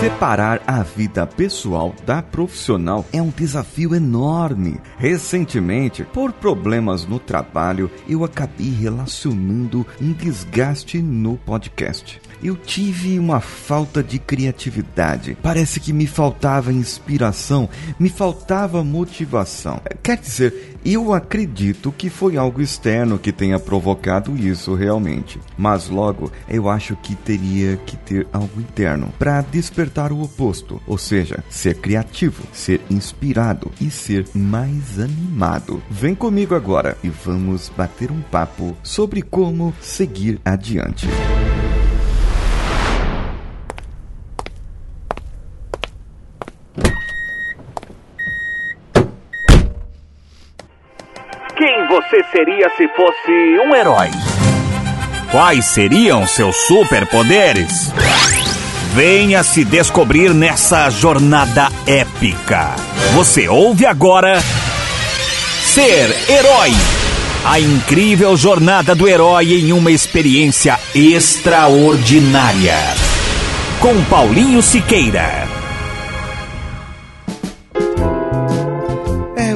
Separar a vida pessoal da profissional é um desafio enorme. Recentemente, por problemas no trabalho, eu acabei relacionando um desgaste no podcast eu tive uma falta de criatividade. Parece que me faltava inspiração, me faltava motivação. Quer dizer, eu acredito que foi algo externo que tenha provocado isso realmente. Mas logo, eu acho que teria que ter algo interno para despertar o oposto, ou seja, ser criativo, ser inspirado e ser mais animado. Vem comigo agora e vamos bater um papo sobre como seguir adiante. Seria se fosse um herói? Quais seriam seus superpoderes? Venha se descobrir nessa jornada épica. Você ouve agora Ser Herói. A incrível jornada do herói em uma experiência extraordinária. Com Paulinho Siqueira.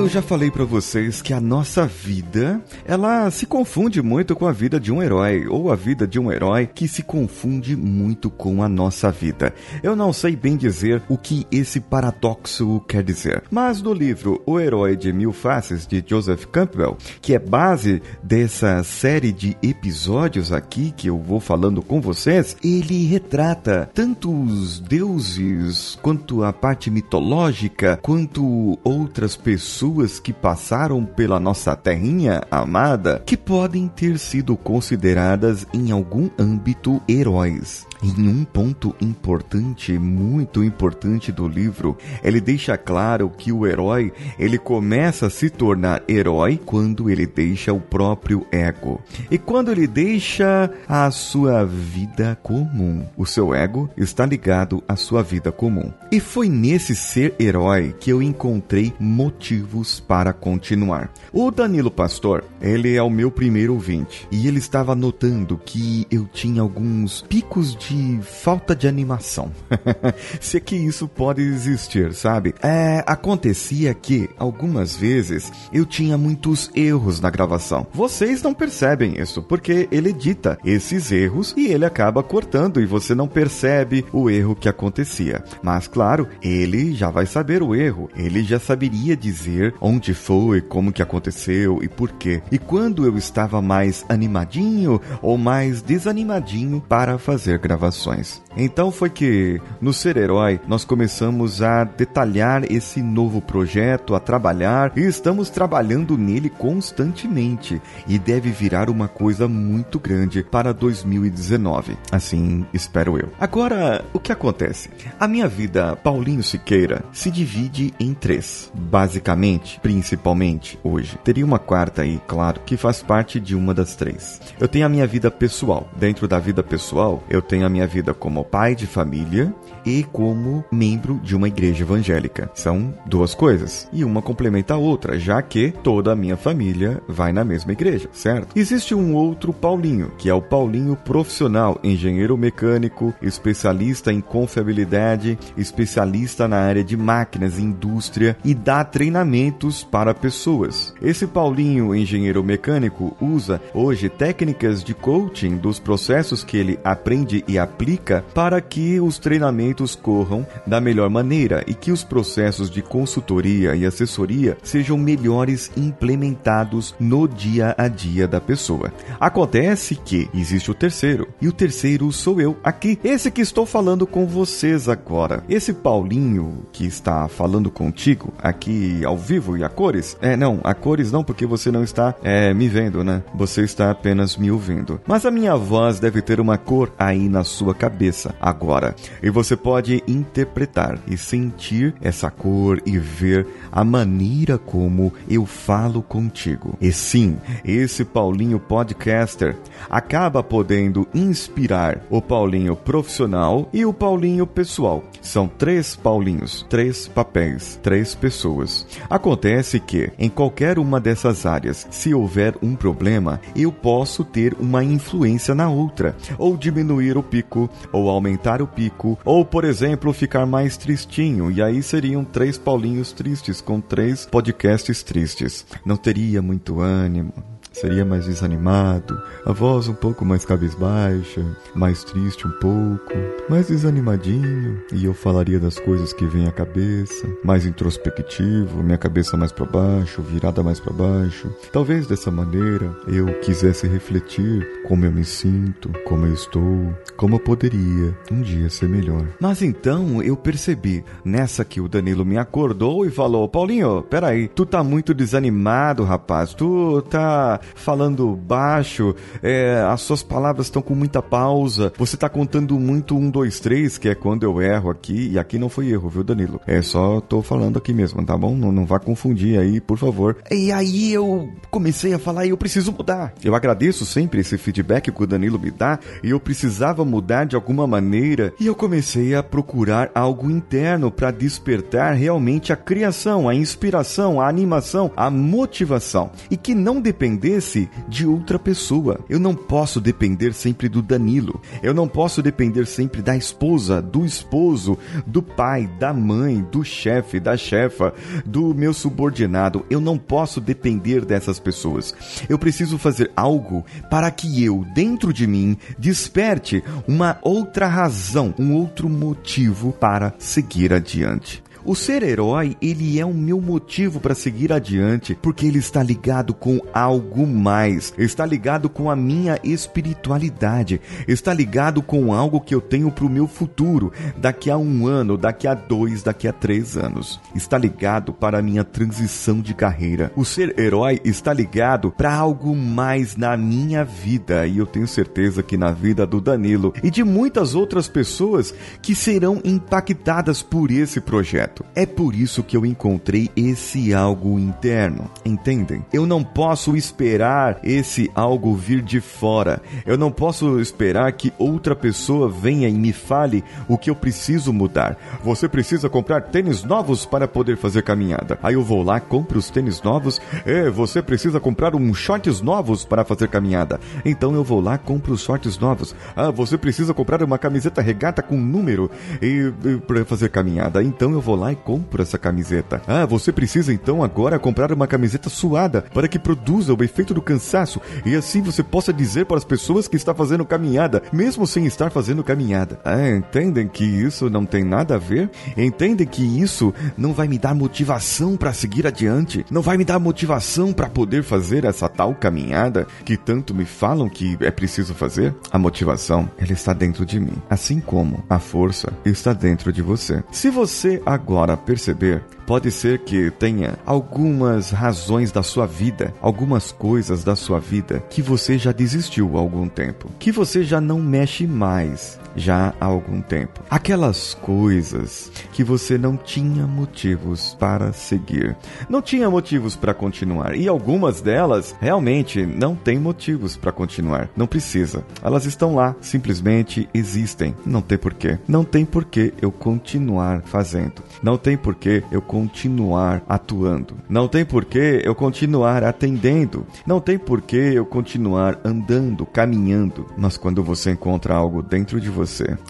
Já falei para vocês que a nossa vida, ela se confunde muito com a vida de um herói, ou a vida de um herói que se confunde muito com a nossa vida. Eu não sei bem dizer o que esse paradoxo quer dizer, mas no livro O Herói de Mil Faces, de Joseph Campbell, que é base dessa série de episódios aqui que eu vou falando com vocês, ele retrata tanto os deuses, quanto a parte mitológica, quanto outras pessoas pessoas que passaram pela nossa terrinha amada que podem ter sido consideradas em algum âmbito heróis. Em um ponto importante, muito importante do livro, ele deixa claro que o herói, ele começa a se tornar herói quando ele deixa o próprio ego. E quando ele deixa a sua vida comum. O seu ego está ligado à sua vida comum. E foi nesse ser herói que eu encontrei motivos para continuar. O Danilo Pastor, ele é o meu primeiro ouvinte e ele estava notando que eu tinha alguns picos de de falta de animação. Se é que isso pode existir, sabe? É, acontecia que, algumas vezes, eu tinha muitos erros na gravação. Vocês não percebem isso, porque ele edita esses erros e ele acaba cortando e você não percebe o erro que acontecia. Mas, claro, ele já vai saber o erro. Ele já saberia dizer onde foi, como que aconteceu e por quê. E quando eu estava mais animadinho ou mais desanimadinho para fazer gravação gravações. Então foi que no Ser Herói nós começamos a detalhar esse novo projeto, a trabalhar e estamos trabalhando nele constantemente e deve virar uma coisa muito grande para 2019. Assim espero eu. Agora, o que acontece? A minha vida, Paulinho Siqueira, se divide em três. Basicamente, principalmente hoje. Teria uma quarta aí, claro, que faz parte de uma das três. Eu tenho a minha vida pessoal. Dentro da vida pessoal, eu tenho a minha vida como pai de família e como membro de uma igreja evangélica. São duas coisas e uma complementa a outra, já que toda a minha família vai na mesma igreja, certo? Existe um outro Paulinho, que é o Paulinho profissional, engenheiro mecânico, especialista em confiabilidade, especialista na área de máquinas e indústria e dá treinamentos para pessoas. Esse Paulinho, engenheiro mecânico, usa hoje técnicas de coaching dos processos que ele aprende e aplica para que os treinamentos corram da melhor maneira e que os processos de consultoria e assessoria sejam melhores implementados no dia a dia da pessoa. Acontece que existe o terceiro, e o terceiro sou eu aqui, esse que estou falando com vocês agora. Esse Paulinho que está falando contigo aqui ao vivo e a cores. É, não, a cores não, porque você não está é, me vendo, né? Você está apenas me ouvindo. Mas a minha voz deve ter uma cor aí na sua cabeça agora. E você pode interpretar e sentir essa cor e ver a maneira como eu falo contigo. E sim, esse Paulinho podcaster acaba podendo inspirar o Paulinho profissional e o Paulinho pessoal. São três Paulinhos, três papéis, três pessoas. Acontece que, em qualquer uma dessas áreas, se houver um problema, eu posso ter uma influência na outra, ou diminuir o pico, ou aumentar o pico, ou, por exemplo, ficar mais tristinho, e aí seriam três Paulinhos tristes com três podcasts tristes. Não teria muito ânimo, seria mais desanimado, a voz um pouco mais cabisbaixa, mais triste um pouco, mais desanimadinho, e eu falaria das coisas que vêm à cabeça, mais introspectivo, minha cabeça mais para baixo, virada mais para baixo. Talvez dessa maneira eu quisesse refletir como eu me sinto, como eu estou, como eu poderia um dia ser melhor. Mas então eu percebi, nessa que o Danilo me acordou e falou: Paulinho, peraí, tu tá muito desanimado, rapaz, tu tá falando baixo, é, as suas palavras estão com muita pausa, você tá contando muito um, dois, três, que é quando eu erro aqui, e aqui não foi erro, viu, Danilo? É só tô falando aqui mesmo, tá bom? Não, não vá confundir aí, por favor. E aí eu comecei a falar e eu preciso mudar. Eu agradeço sempre esse feedback que o Danilo me dá, e eu precisava mudar de alguma maneira, e eu comecei a procurar algo interno para despertar realmente a criação, a inspiração, a animação, a motivação, e que não depender dependesse de outra pessoa. Eu não posso depender sempre do Danilo. Eu não posso depender sempre da esposa, do esposo, do pai, da mãe, do chefe, da chefa, do meu subordinado. Eu não posso depender dessas pessoas. Eu preciso fazer algo para que eu, dentro de mim, desperte uma outra razão, um outro motivo para seguir adiante. O ser herói, ele é o meu motivo para seguir adiante, porque ele está ligado com algo mais, está ligado com a minha espiritualidade, está ligado com algo que eu tenho para o meu futuro, daqui a um ano, daqui a dois, daqui a três anos. Está ligado para a minha transição de carreira. O ser herói está ligado para algo mais na minha vida, e eu tenho certeza que na vida do Danilo e de muitas outras pessoas que serão impactadas por esse projeto. É por isso que eu encontrei esse algo interno, entendem? Eu não posso esperar esse algo vir de fora. Eu não posso esperar que outra pessoa venha e me fale o que eu preciso mudar. Você precisa comprar tênis novos para poder fazer caminhada. Aí eu vou lá, compro os tênis novos. É, você precisa comprar uns shorts novos para fazer caminhada. Então eu vou lá, compro os shorts novos. Ah, você precisa comprar uma camiseta regata com número e, e para fazer caminhada. Então eu vou lá lá e compro essa camiseta. Ah, você precisa então agora comprar uma camiseta suada para que produza o efeito do cansaço e assim você possa dizer para as pessoas que está fazendo caminhada, mesmo sem estar fazendo caminhada. Ah, entendem que isso não tem nada a ver? Entendem que isso não vai me dar motivação para seguir adiante? Não vai me dar motivação para poder fazer essa tal caminhada que tanto me falam que é preciso fazer? A motivação, ela está dentro de mim, assim como a força está dentro de você. Se você agora agora perceber Pode ser que tenha algumas razões da sua vida, algumas coisas da sua vida que você já desistiu há algum tempo, que você já não mexe mais já há algum tempo. Aquelas coisas que você não tinha motivos para seguir, não tinha motivos para continuar, e algumas delas realmente não têm motivos para continuar, não precisa. Elas estão lá, simplesmente existem, não tem porquê. Não tem porquê eu continuar fazendo. Não tem porquê eu continuar atuando. Não tem porquê eu continuar atendendo. Não tem porquê eu continuar andando, caminhando. Mas quando você encontra algo dentro de você,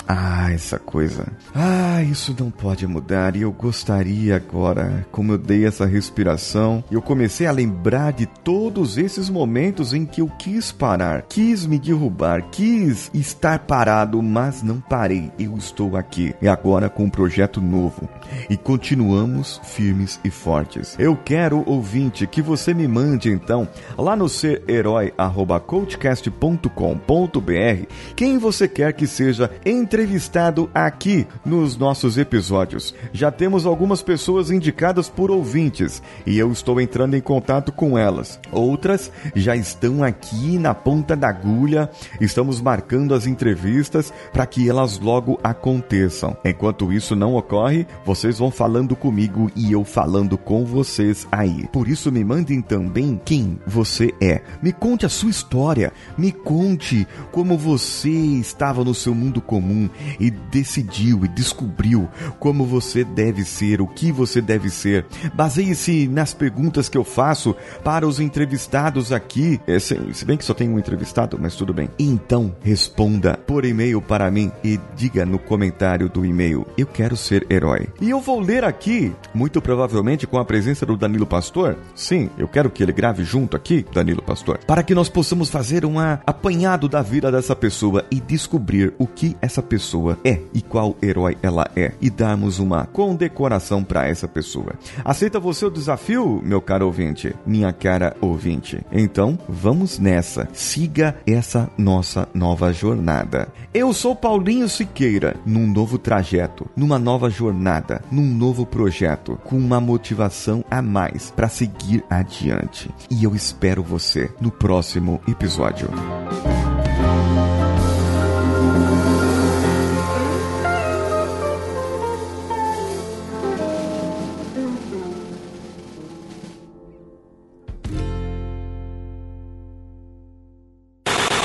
ah, essa coisa, ah, isso não pode mudar. E eu gostaria agora, como eu dei essa respiração, eu comecei a lembrar de todos esses momentos em que eu quis parar, quis me derrubar, quis estar parado, mas não parei. Eu estou aqui e agora com um projeto novo e continuamos firmes e fortes. Eu quero, ouvinte, que você me mande então lá no serherói@coachcast.com.br quem você quer que seja entrevistado aqui nos nossos episódios. Já temos algumas pessoas indicadas por ouvintes e eu estou entrando em contato com elas. Outras já estão aqui na ponta da agulha. Estamos marcando as entrevistas para que elas logo aconteçam. Enquanto isso não ocorre, vocês vão falando comigo e eu falando com vocês aí. Por isso, me mandem também quem você é. Me conte a sua história. Me conte como você estava no seu mundo comum e decidiu e descobriu como você deve ser, o que você deve ser. Baseie-se nas perguntas que eu faço para os entrevistados aqui. É, se, se bem que só tem um entrevistado, mas tudo bem. Então, responda por e-mail para mim e diga no comentário do e-mail: Eu quero ser herói. E eu vou ler aqui, muito provavelmente com a presença do Danilo Pastor. Sim, eu quero que ele grave junto aqui, Danilo Pastor, para que nós possamos fazer um apanhado da vida dessa pessoa e descobrir o que essa pessoa é e qual herói ela é e darmos uma condecoração para essa pessoa. Aceita você o desafio, meu caro ouvinte? Minha cara ouvinte. Então, vamos nessa. Siga essa nossa nova jornada. Eu sou Paulinho Siqueira, num novo trajeto, numa nova jornada, num novo projeto, com uma motivação a mais para seguir adiante. E eu espero você no próximo episódio.